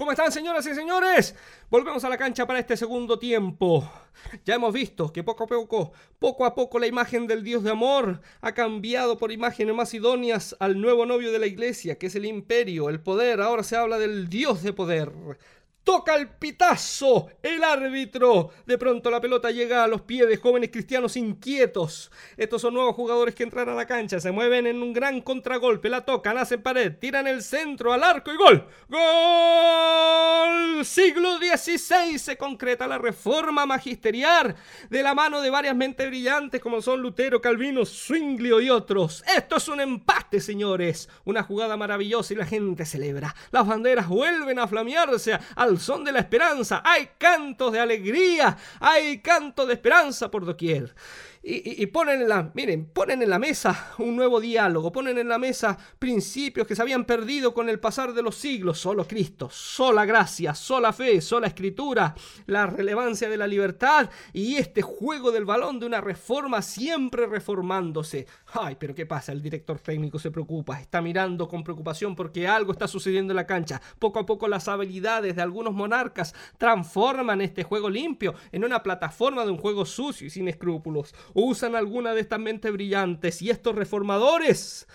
¿Cómo están señoras y señores? Volvemos a la cancha para este segundo tiempo. Ya hemos visto que poco a poco, poco a poco la imagen del Dios de amor ha cambiado por imágenes más idóneas al nuevo novio de la iglesia, que es el imperio, el poder. Ahora se habla del Dios de poder. Toca el pitazo el árbitro. De pronto la pelota llega a los pies de jóvenes cristianos inquietos. Estos son nuevos jugadores que entran a la cancha, se mueven en un gran contragolpe, la tocan, hacen pared, tiran el centro al arco y gol. ¡Gol! Siglo XVI se concreta la reforma magisterial de la mano de varias mentes brillantes como son Lutero, Calvino, Zwinglio y otros. Esto es un empate, señores. Una jugada maravillosa y la gente celebra. Las banderas vuelven a flamearse al son de la esperanza. Hay cantos de alegría, hay cantos de esperanza por doquier y, ponen en la, miren, ponen en la mesa un nuevo diálogo, ponen en la mesa principios que se habían perdido con el pasar de los siglos. Solo Cristo, sola gracia, sola fe, sola escritura, la relevancia de la libertad y este juego del balón de una reforma siempre reformándose. Ay, pero ¿qué pasa? El director técnico se preocupa, está mirando con preocupación porque algo está sucediendo en la cancha. Poco a poco las habilidades de algunos monarcas transforman este juego limpio en una plataforma de un juego sucio y sin escrúpulos usan alguna de estas mentes brillantes y estos reformadores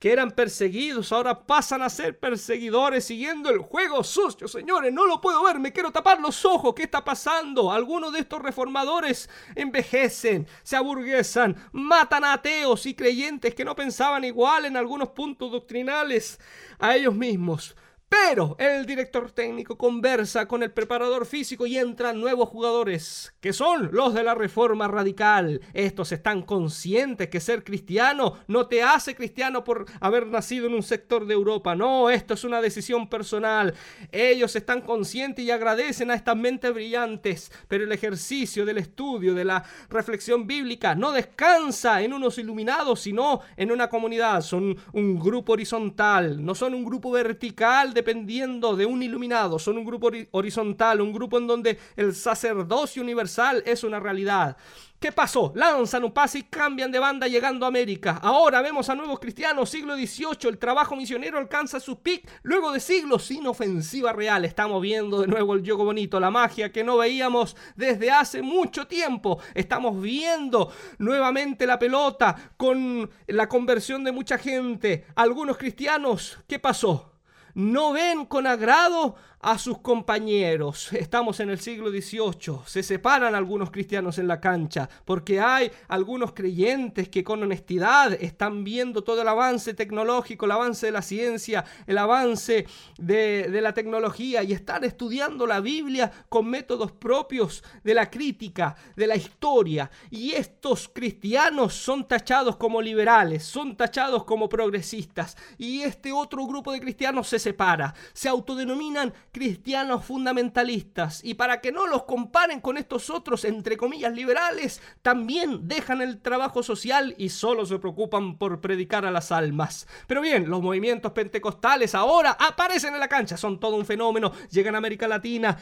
que eran perseguidos ahora pasan a ser perseguidores siguiendo el juego sucio. Señores, no lo puedo ver, me quiero tapar los ojos. ¿Qué está pasando? Algunos de estos reformadores envejecen, se aburguesan, matan a ateos y creyentes que no pensaban igual en algunos puntos doctrinales a ellos mismos. Pero el director técnico conversa con el preparador físico y entran nuevos jugadores, que son los de la reforma radical. Estos están conscientes que ser cristiano no te hace cristiano por haber nacido en un sector de Europa. No, esto es una decisión personal. Ellos están conscientes y agradecen a estas mentes brillantes, pero el ejercicio del estudio, de la reflexión bíblica, no descansa en unos iluminados, sino en una comunidad. Son un grupo horizontal, no son un grupo vertical dependiendo de un iluminado, son un grupo horizontal, un grupo en donde el sacerdocio universal es una realidad. ¿Qué pasó? Lanzan un pase y cambian de banda llegando a América. Ahora vemos a nuevos cristianos, siglo XVIII, el trabajo misionero alcanza su pic luego de siglos sin ofensiva real. Estamos viendo de nuevo el juego bonito, la magia que no veíamos desde hace mucho tiempo. Estamos viendo nuevamente la pelota con la conversión de mucha gente. Algunos cristianos, ¿qué pasó? No ven con agrado a sus compañeros. Estamos en el siglo XVIII. Se separan algunos cristianos en la cancha porque hay algunos creyentes que con honestidad están viendo todo el avance tecnológico, el avance de la ciencia, el avance de, de la tecnología y están estudiando la Biblia con métodos propios de la crítica, de la historia. Y estos cristianos son tachados como liberales, son tachados como progresistas. Y este otro grupo de cristianos se separa, se autodenominan cristianos fundamentalistas y para que no los comparen con estos otros, entre comillas, liberales, también dejan el trabajo social y solo se preocupan por predicar a las almas. Pero bien, los movimientos pentecostales ahora aparecen en la cancha, son todo un fenómeno, llegan a América Latina.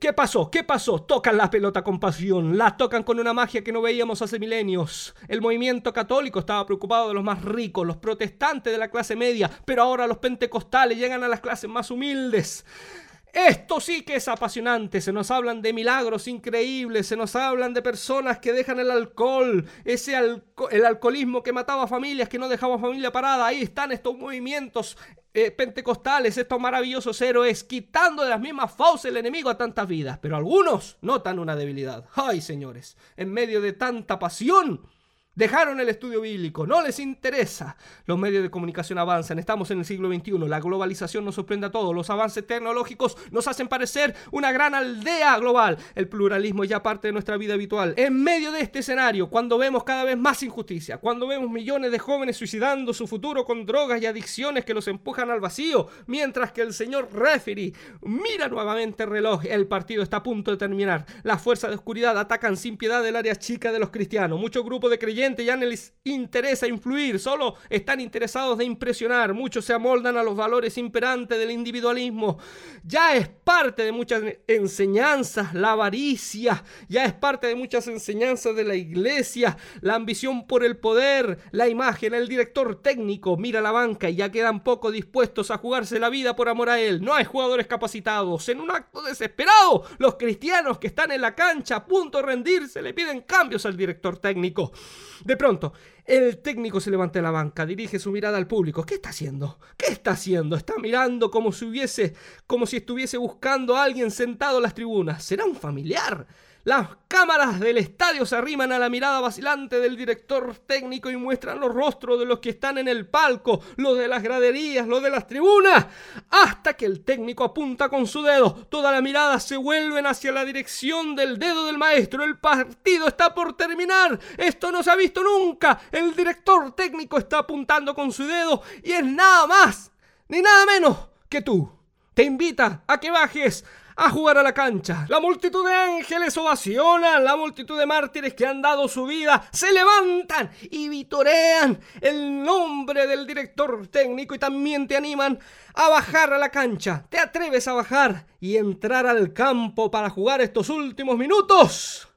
¿Qué pasó? ¿Qué pasó? Tocan la pelota con pasión, la tocan con una magia que no veíamos hace milenios. El movimiento católico estaba preocupado de los más ricos, los protestantes de la clase media, pero ahora los pentecostales llegan a las clases más humildes. Esto sí que es apasionante. Se nos hablan de milagros increíbles, se nos hablan de personas que dejan el alcohol, ese el alcoholismo que mataba familias, que no dejaba familia parada. Ahí están estos movimientos eh, pentecostales, estos maravillosos héroes, quitando de las mismas fauces el enemigo a tantas vidas. Pero algunos notan una debilidad. Ay, señores, en medio de tanta pasión Dejaron el estudio bíblico, no les interesa. Los medios de comunicación avanzan, estamos en el siglo XXI, la globalización nos sorprende a todos, los avances tecnológicos nos hacen parecer una gran aldea global. El pluralismo es ya parte de nuestra vida habitual. En medio de este escenario, cuando vemos cada vez más injusticia, cuando vemos millones de jóvenes suicidando su futuro con drogas y adicciones que los empujan al vacío, mientras que el señor referee mira nuevamente el reloj, el partido está a punto de terminar. Las fuerzas de oscuridad atacan sin piedad el área chica de los cristianos. Muchos grupos de creyentes ya no les interesa influir, solo están interesados de impresionar. Muchos se amoldan a los valores imperantes del individualismo. Ya es parte de muchas enseñanzas la avaricia, ya es parte de muchas enseñanzas de la iglesia, la ambición por el poder, la imagen, el director técnico mira la banca y ya quedan poco dispuestos a jugarse la vida por amor a él. No hay jugadores capacitados. En un acto desesperado, los cristianos que están en la cancha a punto de rendirse le piden cambios al director técnico. De pronto, el técnico se levanta de la banca, dirige su mirada al público. ¿Qué está haciendo? ¿Qué está haciendo? Está mirando como si hubiese, como si estuviese buscando a alguien sentado en las tribunas. ¿Será un familiar? Las cámaras del estadio se arriman a la mirada vacilante del director técnico y muestran los rostros de los que están en el palco, los de las graderías, los de las tribunas, hasta que el técnico apunta con su dedo. Toda la mirada se vuelven hacia la dirección del dedo del maestro. El partido está por terminar. Esto no se ha visto nunca. El director técnico está apuntando con su dedo y es nada más ni nada menos que tú. Te invita a que bajes a jugar a la cancha. La multitud de ángeles ovacionan, la multitud de mártires que han dado su vida se levantan y vitorean el nombre del director técnico y también te animan a bajar a la cancha. ¿Te atreves a bajar y entrar al campo para jugar estos últimos minutos?